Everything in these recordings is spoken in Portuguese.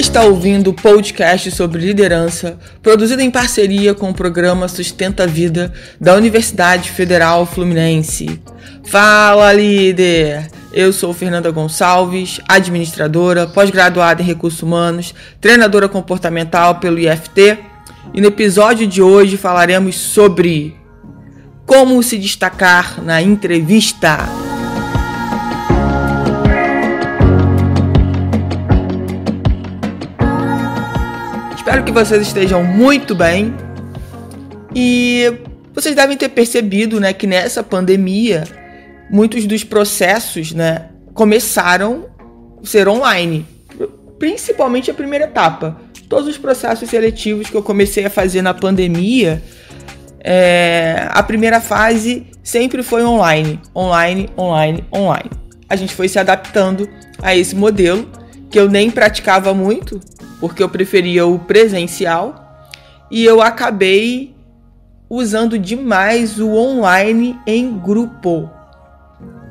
está ouvindo o podcast sobre liderança, produzido em parceria com o programa Sustenta a Vida da Universidade Federal Fluminense. Fala, líder! Eu sou Fernanda Gonçalves, administradora, pós-graduada em recursos humanos, treinadora comportamental pelo IFT, e no episódio de hoje falaremos sobre como se destacar na entrevista. Espero que vocês estejam muito bem. E vocês devem ter percebido, né, que nessa pandemia muitos dos processos, né, começaram a ser online, principalmente a primeira etapa. Todos os processos seletivos que eu comecei a fazer na pandemia, é, a primeira fase sempre foi online, online, online, online. A gente foi se adaptando a esse modelo que eu nem praticava muito, porque eu preferia o presencial e eu acabei usando demais o online em grupo.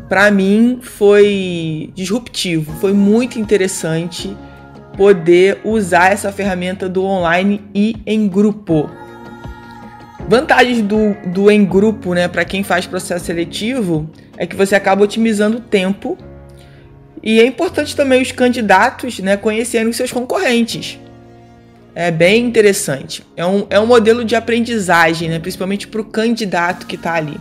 Para mim foi disruptivo, foi muito interessante poder usar essa ferramenta do online e em grupo. Vantagens do, do em grupo, né, para quem faz processo seletivo, é que você acaba otimizando o tempo e é importante também os candidatos né, conhecerem os seus concorrentes. É bem interessante. É um, é um modelo de aprendizagem, né, principalmente para o candidato que está ali.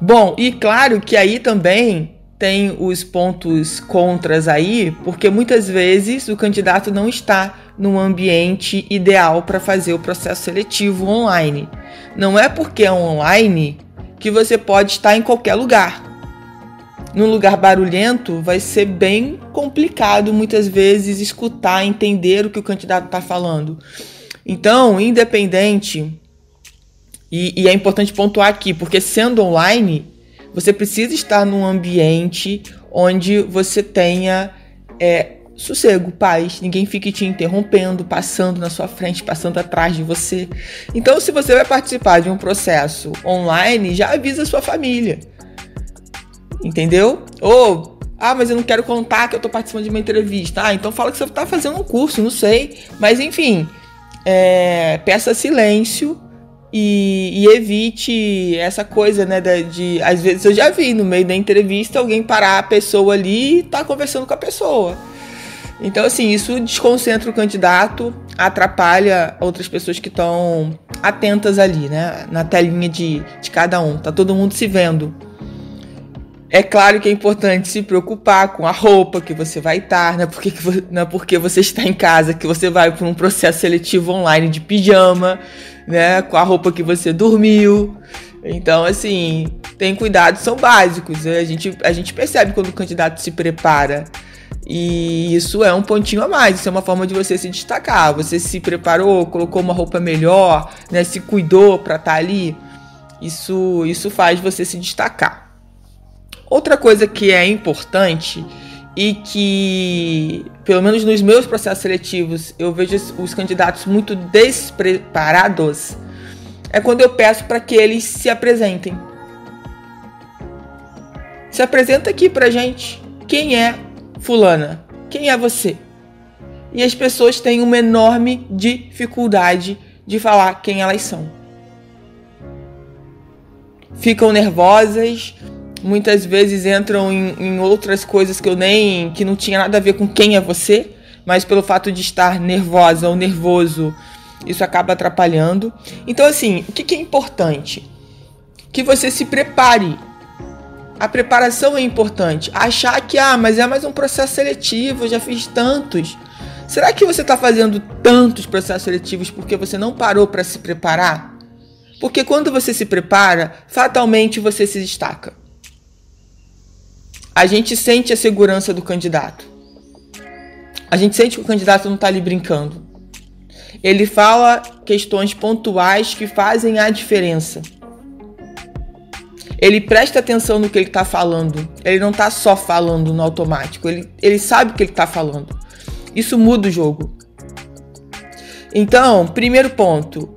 Bom, e claro que aí também tem os pontos contras aí, porque muitas vezes o candidato não está no ambiente ideal para fazer o processo seletivo online. Não é porque é online que você pode estar em qualquer lugar num lugar barulhento, vai ser bem complicado muitas vezes escutar, entender o que o candidato está falando. Então, independente, e, e, é importante pontuar aqui, porque sendo online, você precisa estar num ambiente onde você tenha é, sossego, paz, ninguém fique te interrompendo, passando na sua frente, passando atrás de você. Então, se você vai participar de um processo online, já avisa sua família Entendeu? Ou, ah, mas eu não quero contar que eu tô participando de uma entrevista. Ah, então fala que você tá fazendo um curso, não sei. Mas enfim, é, peça silêncio e, e, evite essa coisa, né? De, de, às vezes eu já vi no meio da entrevista alguém parar a pessoa ali e tá conversando com a pessoa. Então, assim, isso desconcentra o candidato, atrapalha outras pessoas que estão atentas ali, né? Na telinha de, de cada um. Tá todo mundo se vendo. É claro que é importante se preocupar com a roupa que você vai estar, não é porque, não é porque você está em casa que você vai para um processo seletivo online de pijama, né? Com a roupa que você dormiu. Então, assim, tem cuidados, são básicos. Né? A gente, a gente percebe quando o candidato se prepara. E isso é um pontinho a mais, isso é uma forma de você se destacar. Você se preparou, colocou uma roupa melhor, né? Se cuidou para estar tá ali. Isso, isso faz você se destacar. Outra coisa que é importante e que, pelo menos nos meus processos seletivos, eu vejo os candidatos muito despreparados, é quando eu peço para que eles se apresentem. Se apresenta aqui pra gente. Quem é fulana? Quem é você? E as pessoas têm uma enorme dificuldade de falar quem elas são. Ficam nervosas, muitas vezes entram em, em, outras coisas que eu nem que não tinha nada a ver com quem é você, mas pelo fato de estar nervosa ou nervoso, isso acaba atrapalhando. Então assim, o que, que é importante? Que você se prepare. A preparação é importante. Achar que ah, mas é mais um processo seletivo, eu já fiz tantos. Será que você está fazendo tantos processos seletivos porque você não parou para se preparar? Porque quando você se prepara, fatalmente você se destaca a gente sente a segurança do candidato. A gente sente que o candidato não está ali brincando. Ele fala questões pontuais que fazem a diferença. Ele presta atenção no que ele está falando. Ele não está só falando no automático. Ele, ele sabe o que ele está falando. Isso muda o jogo. Então, primeiro ponto.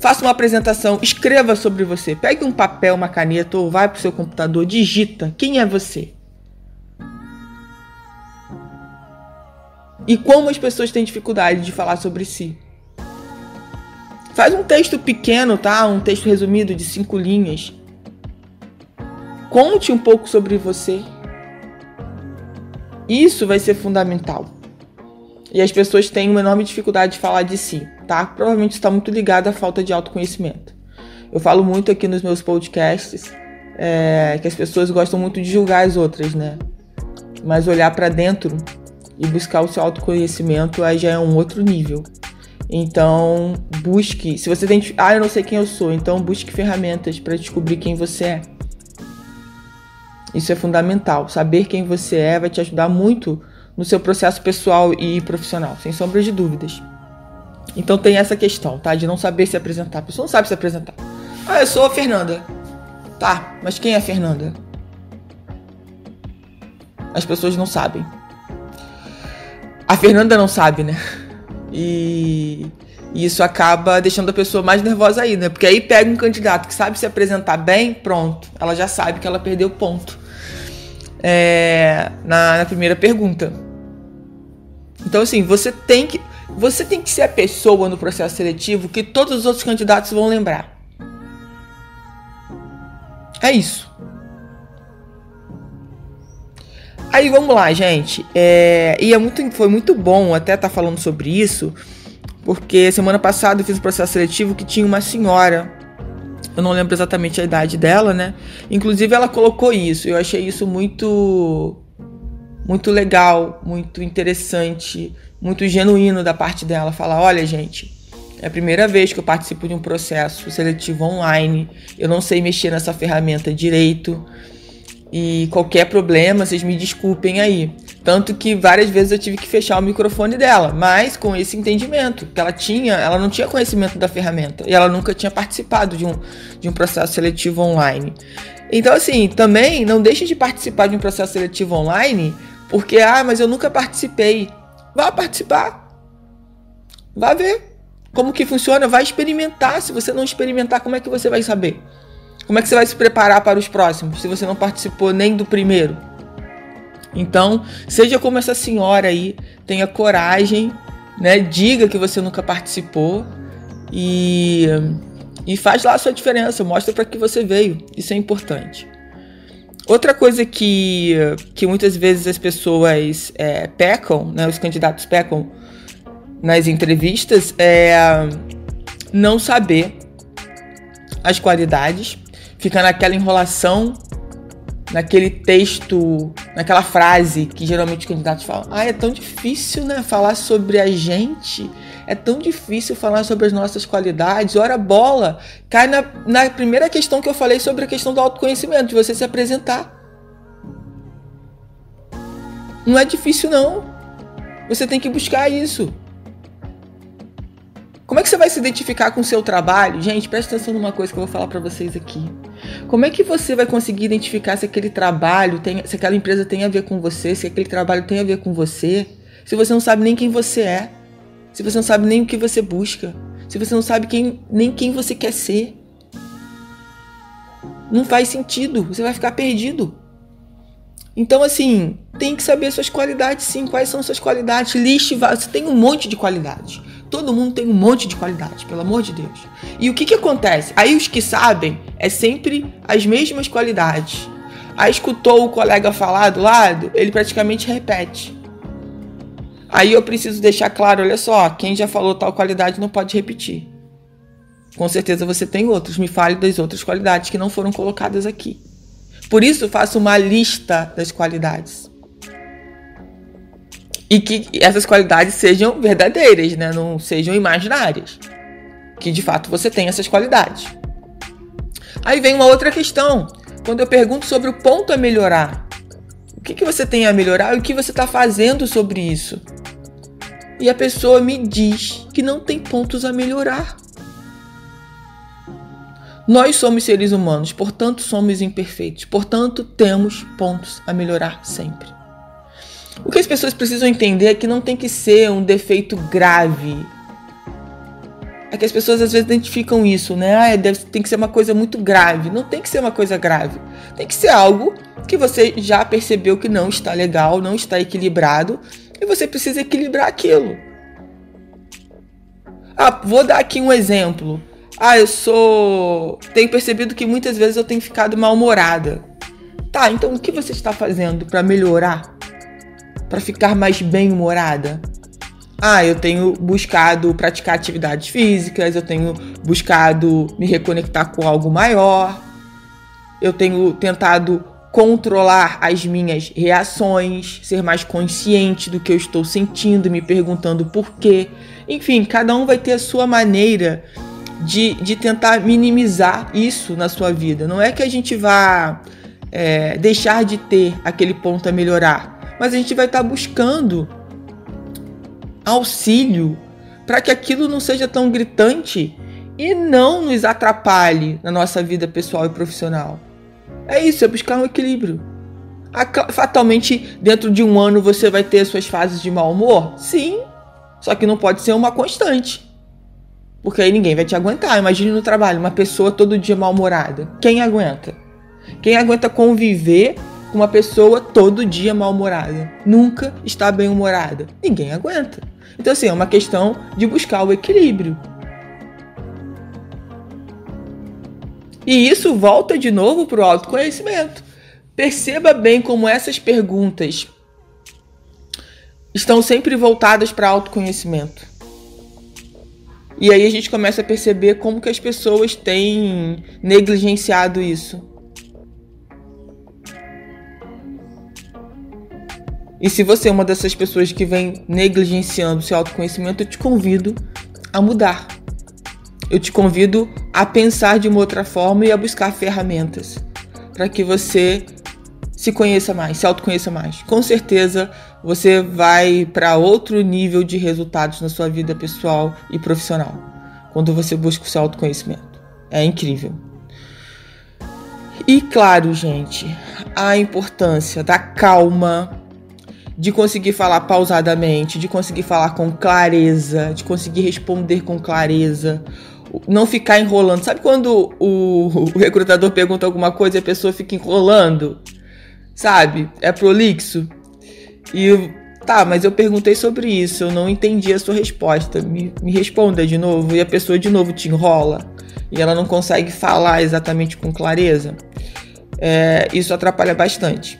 Faça uma apresentação, escreva sobre você. Pegue um papel, uma caneta ou vai para o seu computador, digita quem é você. E como as pessoas têm dificuldade de falar sobre si. Faz um texto pequeno, tá? Um texto resumido de cinco linhas. Conte um pouco sobre você. Isso vai ser fundamental. E as pessoas têm uma enorme dificuldade de falar de si, tá? Provavelmente está muito ligado à falta de autoconhecimento. Eu falo muito aqui nos meus podcasts é, que as pessoas gostam muito de julgar as outras, né? Mas olhar para dentro e buscar o seu autoconhecimento aí já é um outro nível. Então, busque. Se você tem. Ah, eu não sei quem eu sou. Então, busque ferramentas para descobrir quem você é. Isso é fundamental. Saber quem você é vai te ajudar muito no seu processo pessoal e profissional, sem sombra de dúvidas. Então, tem essa questão, tá? De não saber se apresentar. A pessoa não sabe se apresentar. Ah, eu sou a Fernanda. Tá, mas quem é a Fernanda? As pessoas não sabem. A Fernanda não sabe, né? E, e isso acaba deixando a pessoa mais nervosa aí, né? Porque aí pega um candidato que sabe se apresentar bem, pronto. Ela já sabe que ela perdeu ponto. É, na, na primeira pergunta. Então, assim, você tem que. Você tem que ser a pessoa no processo seletivo que todos os outros candidatos vão lembrar. É isso. Aí vamos lá, gente. É, e é muito, foi muito bom até estar tá falando sobre isso, porque semana passada eu fiz um processo seletivo que tinha uma senhora. Eu não lembro exatamente a idade dela, né? Inclusive ela colocou isso. Eu achei isso muito muito legal, muito interessante, muito genuíno da parte dela. Falar, olha, gente, é a primeira vez que eu participo de um processo seletivo online. Eu não sei mexer nessa ferramenta direito. E qualquer problema, vocês me desculpem aí. Tanto que várias vezes eu tive que fechar o microfone dela, mas com esse entendimento que ela tinha, ela não tinha conhecimento da ferramenta e ela nunca tinha participado de um, de um processo seletivo online. Então, assim, também não deixe de participar de um processo seletivo online porque, ah, mas eu nunca participei. Vá participar. Vá ver como que funciona, vai experimentar. Se você não experimentar, como é que você vai saber? Como é que você vai se preparar para os próximos, se você não participou nem do primeiro? Então, seja como essa senhora aí, tenha coragem, né? Diga que você nunca participou e, e faz lá a sua diferença, mostra para que você veio. Isso é importante. Outra coisa que, que muitas vezes as pessoas é, pecam, né, os candidatos pecam nas entrevistas é não saber as qualidades, fica naquela enrolação, naquele texto, naquela frase que geralmente os candidatos falam. Ah, é tão difícil, né, falar sobre a gente. É tão difícil falar sobre as nossas qualidades. Ora, bola, cai na, na primeira questão que eu falei sobre a questão do autoconhecimento, de você se apresentar. Não é difícil, não. Você tem que buscar isso. Como é que você vai se identificar com o seu trabalho? Gente, presta atenção numa coisa que eu vou falar para vocês aqui. Como é que você vai conseguir identificar se aquele trabalho tem, se aquela empresa tem a ver com você, se aquele trabalho tem a ver com você, se você não sabe nem quem você é, se você não sabe nem o que você busca, se você não sabe quem, nem quem você quer ser? Não faz sentido, você vai ficar perdido. Então, assim, tem que saber suas qualidades, sim. Quais são suas qualidades? Liste, você tem um monte de qualidades. Todo mundo tem um monte de qualidade, pelo amor de Deus. E o que, que acontece? Aí os que sabem é sempre as mesmas qualidades. Aí escutou o colega falar do lado, ele praticamente repete. Aí eu preciso deixar claro, olha só, quem já falou tal qualidade não pode repetir. Com certeza você tem outros. Me fale das outras qualidades que não foram colocadas aqui. Por isso faço uma lista das qualidades e que essas qualidades sejam verdadeiras, né? Não sejam imaginárias. Que de fato você tem essas qualidades. Aí vem uma outra questão. Quando eu pergunto sobre o ponto a melhorar, o que, que você tem a melhorar e o que você está fazendo sobre isso? E a pessoa me diz que não tem pontos a melhorar. Nós somos seres humanos, portanto somos imperfeitos, portanto temos pontos a melhorar sempre. O que as pessoas precisam entender é que não tem que ser um defeito grave. É que as pessoas às vezes identificam isso, né? Ah, deve, tem que ser uma coisa muito grave. Não tem que ser uma coisa grave. Tem que ser algo que você já percebeu que não está legal, não está equilibrado E você precisa equilibrar aquilo. Ah, vou dar aqui um exemplo. Ah, eu sou. Tenho percebido que muitas vezes eu tenho ficado mal-humorada. Tá, então o que você está fazendo para melhorar? Para ficar mais bem-humorada? Ah, eu tenho buscado praticar atividades físicas, eu tenho buscado me reconectar com algo maior, eu tenho tentado controlar as minhas reações, ser mais consciente do que eu estou sentindo, me perguntando por quê. Enfim, cada um vai ter a sua maneira de, de tentar minimizar isso na sua vida. Não é que a gente vá é, deixar de ter aquele ponto a melhorar, mas a gente vai estar buscando auxílio para que aquilo não seja tão gritante e não nos atrapalhe na nossa vida pessoal e profissional. É isso, é buscar um equilíbrio. Fatalmente, dentro de um ano você vai ter suas fases de mau humor? Sim, só que não pode ser uma constante. Porque aí ninguém vai te aguentar. Imagine no trabalho, uma pessoa todo dia mal-humorada. Quem aguenta? Quem aguenta conviver com uma pessoa todo dia mal-humorada? Nunca está bem-humorada. Ninguém aguenta. Então, assim, é uma questão de buscar o equilíbrio. E isso volta de novo para o autoconhecimento. Perceba bem como essas perguntas estão sempre voltadas para autoconhecimento. E aí a gente começa a perceber como que as pessoas têm negligenciado isso. E se você é uma dessas pessoas que vem negligenciando seu autoconhecimento, eu te convido a mudar. Eu te convido a pensar de uma outra forma e a buscar ferramentas para que você se conheça mais, se autoconheça mais. Com certeza você vai para outro nível de resultados na sua vida pessoal e profissional quando você busca o seu autoconhecimento. É incrível. E claro, gente, a importância da calma de conseguir falar pausadamente, de conseguir falar com clareza, de conseguir responder com clareza, não ficar enrolando. Sabe quando o, o recrutador pergunta alguma coisa e a pessoa fica enrolando? Sabe? É prolixo. E tá, mas eu perguntei sobre isso, eu não entendi a sua resposta. Me, me responda de novo. E a pessoa de novo te enrola. E ela não consegue falar exatamente com clareza. É, isso atrapalha bastante.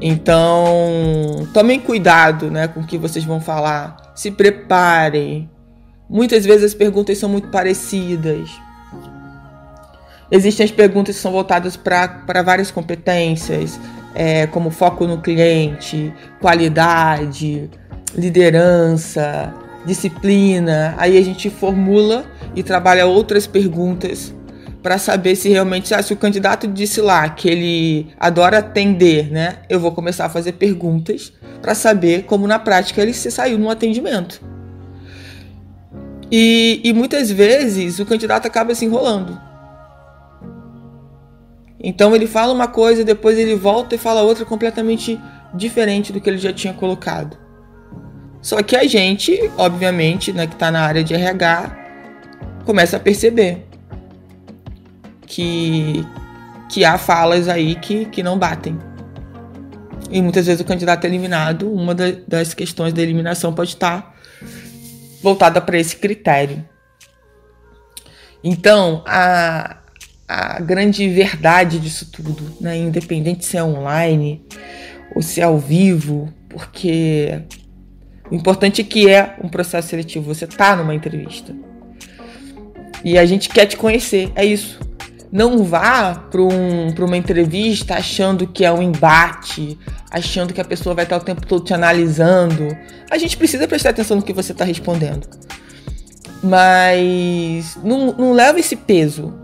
Então, tomem cuidado né, com o que vocês vão falar. Se preparem. Muitas vezes as perguntas são muito parecidas. Existem as perguntas que são voltadas para várias competências, é, como foco no cliente, qualidade, liderança, disciplina. Aí a gente formula e trabalha outras perguntas para saber se realmente, ah, se o candidato disse lá que ele adora atender, né? Eu vou começar a fazer perguntas para saber como na prática ele se saiu no atendimento. E, e muitas vezes o candidato acaba se enrolando. Então ele fala uma coisa, depois ele volta e fala outra completamente diferente do que ele já tinha colocado. Só que a gente, obviamente, né, que está na área de RH, começa a perceber que, que há falas aí que, que não batem. E muitas vezes o candidato é eliminado, uma da, das questões da eliminação pode estar voltada para esse critério. Então, a, a grande verdade disso tudo, né, independente se é online ou se é ao vivo, porque o importante é que é um processo seletivo, você está numa entrevista. E a gente quer te conhecer, é isso. Não vá para um, uma entrevista achando que é um embate, achando que a pessoa vai estar o tempo todo te analisando. A gente precisa prestar atenção no que você está respondendo. Mas não, não leva esse peso.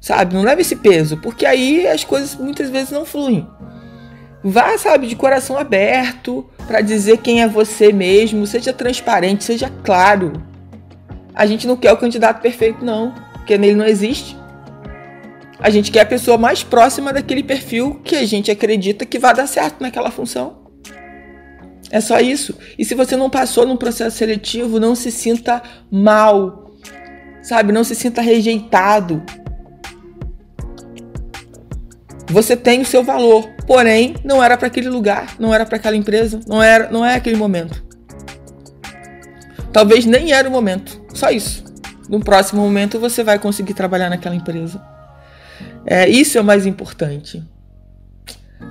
Sabe? Não leva esse peso, porque aí as coisas muitas vezes não fluem. Vá, sabe, de coração aberto para dizer quem é você mesmo, seja transparente, seja claro. A gente não quer o candidato perfeito, não porque nele não existe. A gente quer a pessoa mais próxima daquele perfil que a gente acredita que vai dar certo naquela função. É só isso. E se você não passou num processo seletivo, não se sinta mal, sabe? Não se sinta rejeitado. Você tem o seu valor, porém não era para aquele lugar, não era para aquela empresa, não era, não é aquele momento. Talvez nem era o momento, só isso. No próximo momento você vai conseguir trabalhar naquela empresa. É, isso é o mais importante.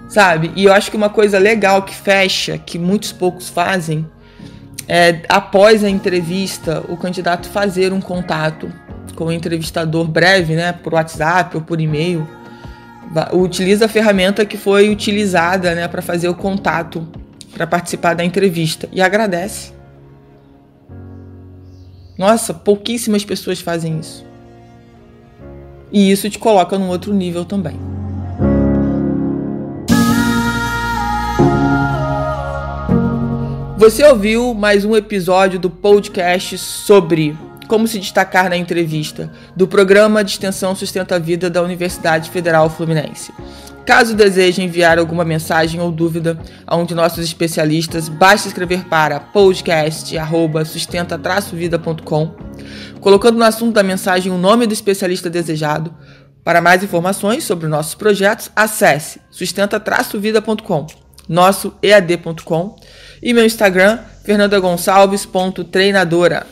Sabe? E eu acho que uma coisa legal que fecha, que muitos poucos fazem, é após a entrevista, o candidato fazer um contato com o entrevistador breve, né, por WhatsApp ou por e-mail. Utiliza a ferramenta que foi utilizada, né, para fazer o contato, para participar da entrevista e agradece. Nossa, pouquíssimas pessoas fazem isso. E isso te coloca num outro nível também. Você ouviu mais um episódio do podcast sobre como se destacar na entrevista do programa de extensão Sustenta a Vida da Universidade Federal Fluminense. Caso deseje enviar alguma mensagem ou dúvida a um de nossos especialistas, basta escrever para podcast@sustenta-vida.com, colocando no assunto da mensagem o nome do especialista desejado. Para mais informações sobre nossos projetos, acesse sustenta-vida.com, nosso ead.com e meu Instagram fernandagonçalves.treinadora.